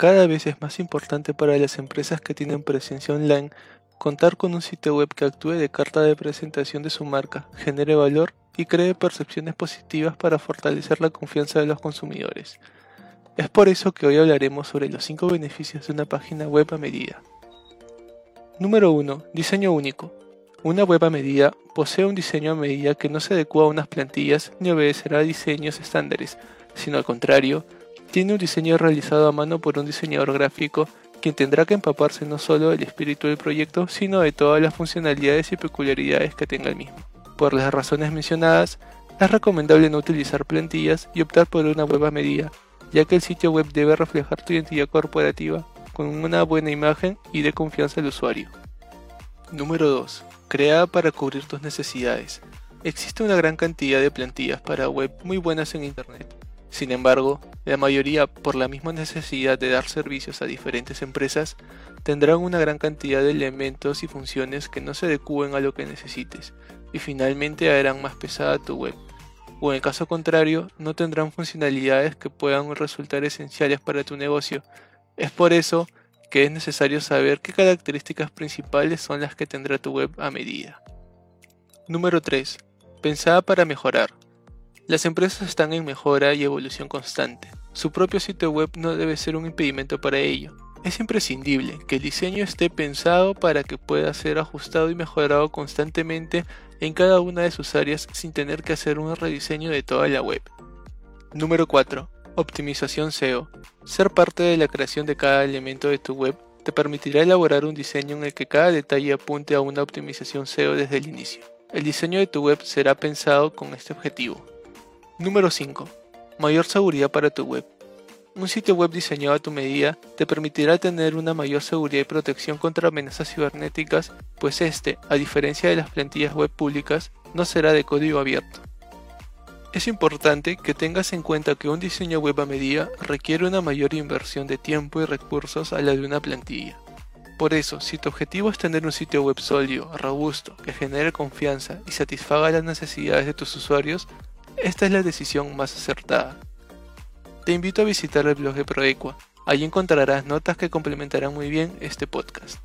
Cada vez es más importante para las empresas que tienen presencia online contar con un sitio web que actúe de carta de presentación de su marca, genere valor y cree percepciones positivas para fortalecer la confianza de los consumidores. Es por eso que hoy hablaremos sobre los 5 beneficios de una página web a medida. Número 1. Diseño único. Una web a medida posee un diseño a medida que no se adecua a unas plantillas ni obedecerá a diseños estándares, sino al contrario, tiene un diseño realizado a mano por un diseñador gráfico quien tendrá que empaparse no solo del espíritu del proyecto, sino de todas las funcionalidades y peculiaridades que tenga el mismo. Por las razones mencionadas, es recomendable no utilizar plantillas y optar por una web a medida, ya que el sitio web debe reflejar tu identidad corporativa con una buena imagen y de confianza al usuario. Número 2. Creada para cubrir tus necesidades. Existe una gran cantidad de plantillas para web muy buenas en Internet. Sin embargo, la mayoría, por la misma necesidad de dar servicios a diferentes empresas, tendrán una gran cantidad de elementos y funciones que no se adecúen a lo que necesites, y finalmente harán más pesada tu web. O en caso contrario, no tendrán funcionalidades que puedan resultar esenciales para tu negocio. Es por eso que es necesario saber qué características principales son las que tendrá tu web a medida. Número 3. Pensada para mejorar. Las empresas están en mejora y evolución constante. Su propio sitio web no debe ser un impedimento para ello. Es imprescindible que el diseño esté pensado para que pueda ser ajustado y mejorado constantemente en cada una de sus áreas sin tener que hacer un rediseño de toda la web. Número 4. Optimización SEO. Ser parte de la creación de cada elemento de tu web te permitirá elaborar un diseño en el que cada detalle apunte a una optimización SEO desde el inicio. El diseño de tu web será pensado con este objetivo. Número 5. Mayor seguridad para tu web. Un sitio web diseñado a tu medida te permitirá tener una mayor seguridad y protección contra amenazas cibernéticas, pues este, a diferencia de las plantillas web públicas, no será de código abierto. Es importante que tengas en cuenta que un diseño web a medida requiere una mayor inversión de tiempo y recursos a la de una plantilla. Por eso, si tu objetivo es tener un sitio web sólido, robusto, que genere confianza y satisfaga las necesidades de tus usuarios, esta es la decisión más acertada. Te invito a visitar el blog de Proequa. Allí encontrarás notas que complementarán muy bien este podcast.